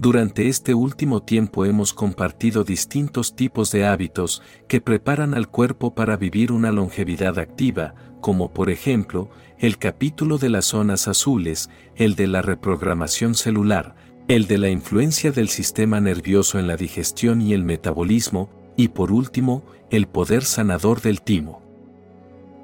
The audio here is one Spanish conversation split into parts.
Durante este último tiempo hemos compartido distintos tipos de hábitos que preparan al cuerpo para vivir una longevidad activa, como por ejemplo, el capítulo de las zonas azules, el de la reprogramación celular, el de la influencia del sistema nervioso en la digestión y el metabolismo, y por último, el poder sanador del timo.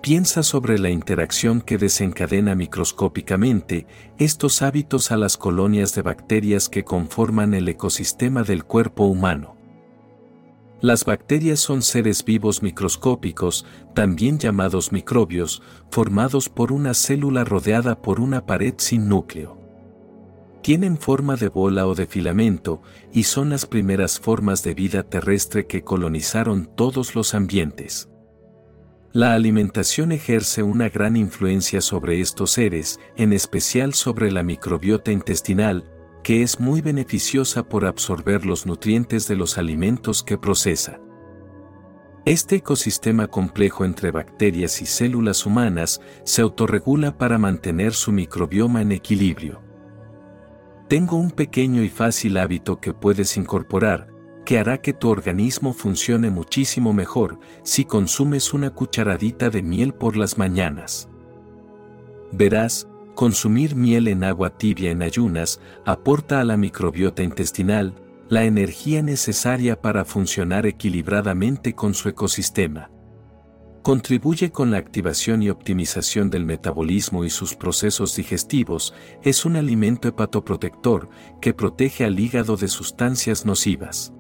Piensa sobre la interacción que desencadena microscópicamente estos hábitos a las colonias de bacterias que conforman el ecosistema del cuerpo humano. Las bacterias son seres vivos microscópicos, también llamados microbios, formados por una célula rodeada por una pared sin núcleo. Tienen forma de bola o de filamento y son las primeras formas de vida terrestre que colonizaron todos los ambientes. La alimentación ejerce una gran influencia sobre estos seres, en especial sobre la microbiota intestinal, que es muy beneficiosa por absorber los nutrientes de los alimentos que procesa. Este ecosistema complejo entre bacterias y células humanas se autorregula para mantener su microbioma en equilibrio. Tengo un pequeño y fácil hábito que puedes incorporar, que hará que tu organismo funcione muchísimo mejor si consumes una cucharadita de miel por las mañanas. Verás, consumir miel en agua tibia en ayunas aporta a la microbiota intestinal la energía necesaria para funcionar equilibradamente con su ecosistema. Contribuye con la activación y optimización del metabolismo y sus procesos digestivos, es un alimento hepatoprotector que protege al hígado de sustancias nocivas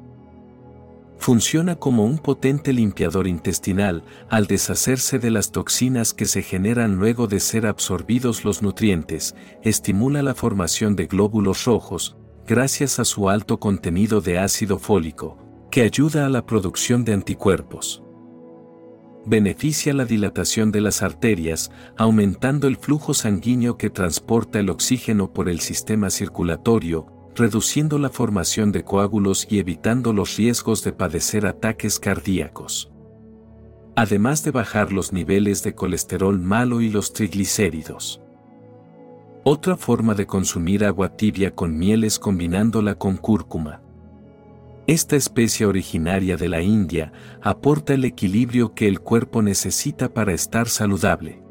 funciona como un potente limpiador intestinal al deshacerse de las toxinas que se generan luego de ser absorbidos los nutrientes, estimula la formación de glóbulos rojos, gracias a su alto contenido de ácido fólico, que ayuda a la producción de anticuerpos. Beneficia la dilatación de las arterias, aumentando el flujo sanguíneo que transporta el oxígeno por el sistema circulatorio, reduciendo la formación de coágulos y evitando los riesgos de padecer ataques cardíacos. Además de bajar los niveles de colesterol malo y los triglicéridos. Otra forma de consumir agua tibia con miel es combinándola con cúrcuma. Esta especie originaria de la India aporta el equilibrio que el cuerpo necesita para estar saludable.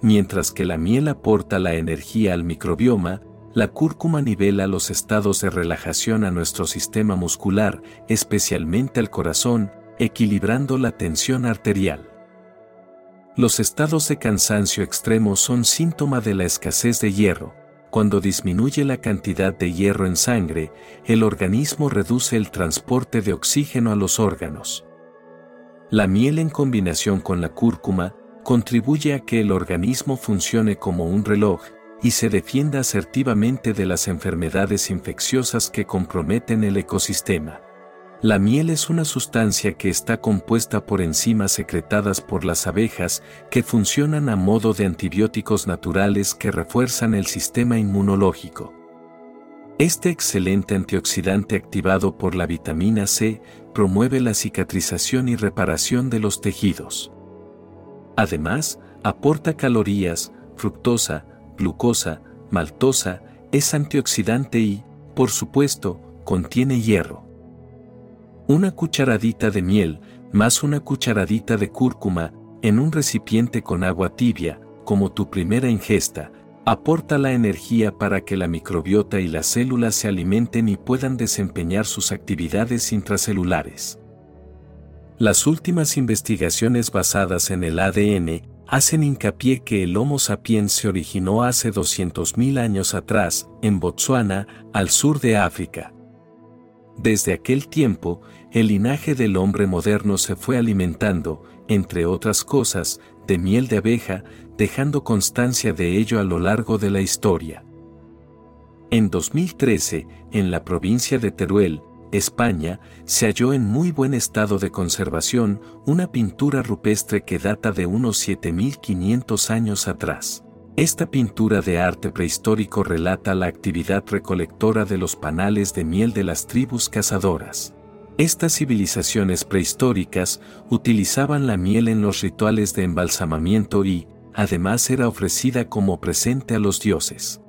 Mientras que la miel aporta la energía al microbioma, la cúrcuma nivela los estados de relajación a nuestro sistema muscular, especialmente al corazón, equilibrando la tensión arterial. Los estados de cansancio extremo son síntoma de la escasez de hierro. Cuando disminuye la cantidad de hierro en sangre, el organismo reduce el transporte de oxígeno a los órganos. La miel en combinación con la cúrcuma contribuye a que el organismo funcione como un reloj, y se defienda asertivamente de las enfermedades infecciosas que comprometen el ecosistema. La miel es una sustancia que está compuesta por enzimas secretadas por las abejas que funcionan a modo de antibióticos naturales que refuerzan el sistema inmunológico. Este excelente antioxidante activado por la vitamina C promueve la cicatrización y reparación de los tejidos. Además, aporta calorías, fructosa, glucosa, maltosa, es antioxidante y, por supuesto, contiene hierro. Una cucharadita de miel, más una cucharadita de cúrcuma, en un recipiente con agua tibia, como tu primera ingesta, aporta la energía para que la microbiota y las células se alimenten y puedan desempeñar sus actividades intracelulares. Las últimas investigaciones basadas en el ADN hacen hincapié que el Homo sapiens se originó hace 200.000 años atrás, en Botsuana, al sur de África. Desde aquel tiempo, el linaje del hombre moderno se fue alimentando, entre otras cosas, de miel de abeja, dejando constancia de ello a lo largo de la historia. En 2013, en la provincia de Teruel, España, se halló en muy buen estado de conservación una pintura rupestre que data de unos 7500 años atrás. Esta pintura de arte prehistórico relata la actividad recolectora de los panales de miel de las tribus cazadoras. Estas civilizaciones prehistóricas utilizaban la miel en los rituales de embalsamamiento y, además, era ofrecida como presente a los dioses.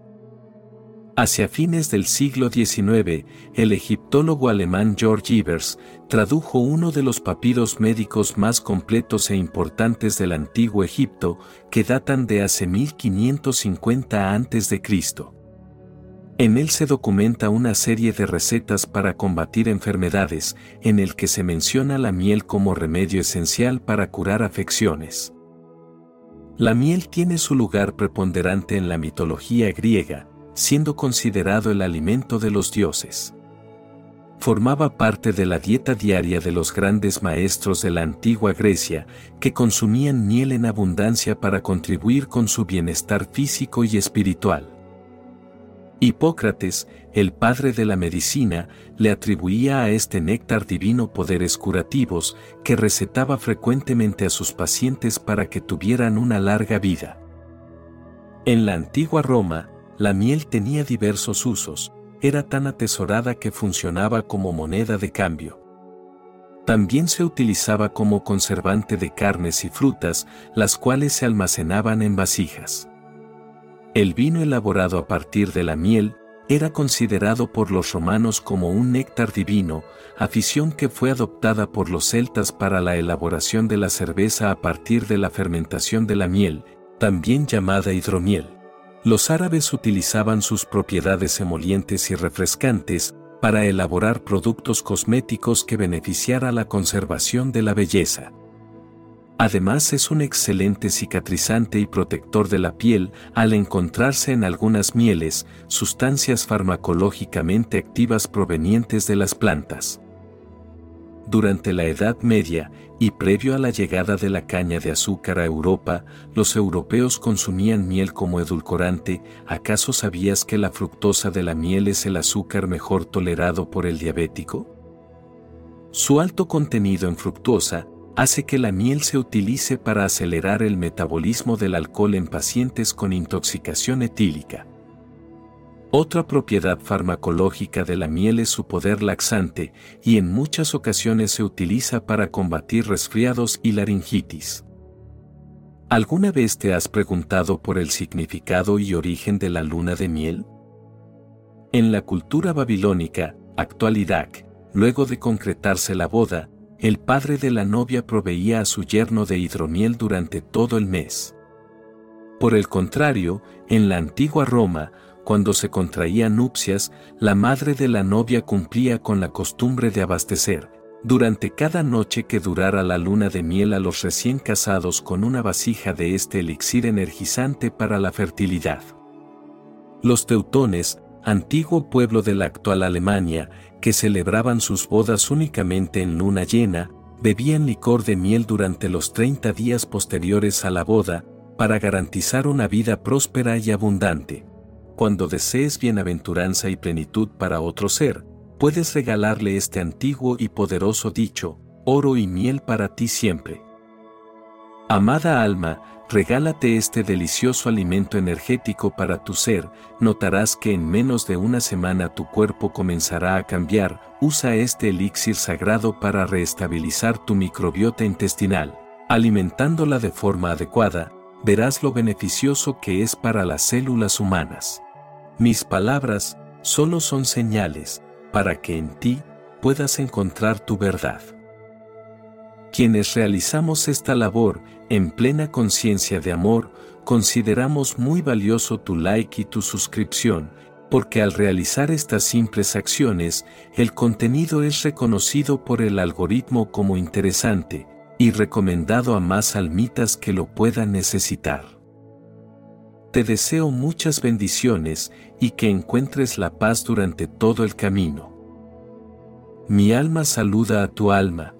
Hacia fines del siglo XIX, el egiptólogo alemán George Evers tradujo uno de los papiros médicos más completos e importantes del antiguo Egipto, que datan de hace 1550 a.C. En él se documenta una serie de recetas para combatir enfermedades, en el que se menciona la miel como remedio esencial para curar afecciones. La miel tiene su lugar preponderante en la mitología griega, siendo considerado el alimento de los dioses. Formaba parte de la dieta diaria de los grandes maestros de la antigua Grecia, que consumían miel en abundancia para contribuir con su bienestar físico y espiritual. Hipócrates, el padre de la medicina, le atribuía a este néctar divino poderes curativos que recetaba frecuentemente a sus pacientes para que tuvieran una larga vida. En la antigua Roma, la miel tenía diversos usos, era tan atesorada que funcionaba como moneda de cambio. También se utilizaba como conservante de carnes y frutas, las cuales se almacenaban en vasijas. El vino elaborado a partir de la miel era considerado por los romanos como un néctar divino, afición que fue adoptada por los celtas para la elaboración de la cerveza a partir de la fermentación de la miel, también llamada hidromiel. Los árabes utilizaban sus propiedades emolientes y refrescantes para elaborar productos cosméticos que beneficiara la conservación de la belleza. Además es un excelente cicatrizante y protector de la piel al encontrarse en algunas mieles, sustancias farmacológicamente activas provenientes de las plantas. Durante la Edad Media, y previo a la llegada de la caña de azúcar a Europa, los europeos consumían miel como edulcorante, ¿acaso sabías que la fructosa de la miel es el azúcar mejor tolerado por el diabético? Su alto contenido en fructosa hace que la miel se utilice para acelerar el metabolismo del alcohol en pacientes con intoxicación etílica. Otra propiedad farmacológica de la miel es su poder laxante y en muchas ocasiones se utiliza para combatir resfriados y laringitis. ¿Alguna vez te has preguntado por el significado y origen de la luna de miel? En la cultura babilónica, actualidad, luego de concretarse la boda, el padre de la novia proveía a su yerno de hidromiel durante todo el mes. Por el contrario, en la antigua Roma, cuando se contraían nupcias, la madre de la novia cumplía con la costumbre de abastecer, durante cada noche que durara la luna de miel a los recién casados con una vasija de este elixir energizante para la fertilidad. Los teutones, antiguo pueblo de la actual Alemania, que celebraban sus bodas únicamente en luna llena, bebían licor de miel durante los 30 días posteriores a la boda, para garantizar una vida próspera y abundante. Cuando desees bienaventuranza y plenitud para otro ser, puedes regalarle este antiguo y poderoso dicho, oro y miel para ti siempre. Amada alma, regálate este delicioso alimento energético para tu ser, notarás que en menos de una semana tu cuerpo comenzará a cambiar, usa este elixir sagrado para reestabilizar tu microbiota intestinal, alimentándola de forma adecuada, verás lo beneficioso que es para las células humanas. Mis palabras solo son señales para que en ti puedas encontrar tu verdad. Quienes realizamos esta labor en plena conciencia de amor, consideramos muy valioso tu like y tu suscripción, porque al realizar estas simples acciones, el contenido es reconocido por el algoritmo como interesante y recomendado a más almitas que lo puedan necesitar. Te deseo muchas bendiciones y que encuentres la paz durante todo el camino. Mi alma saluda a tu alma,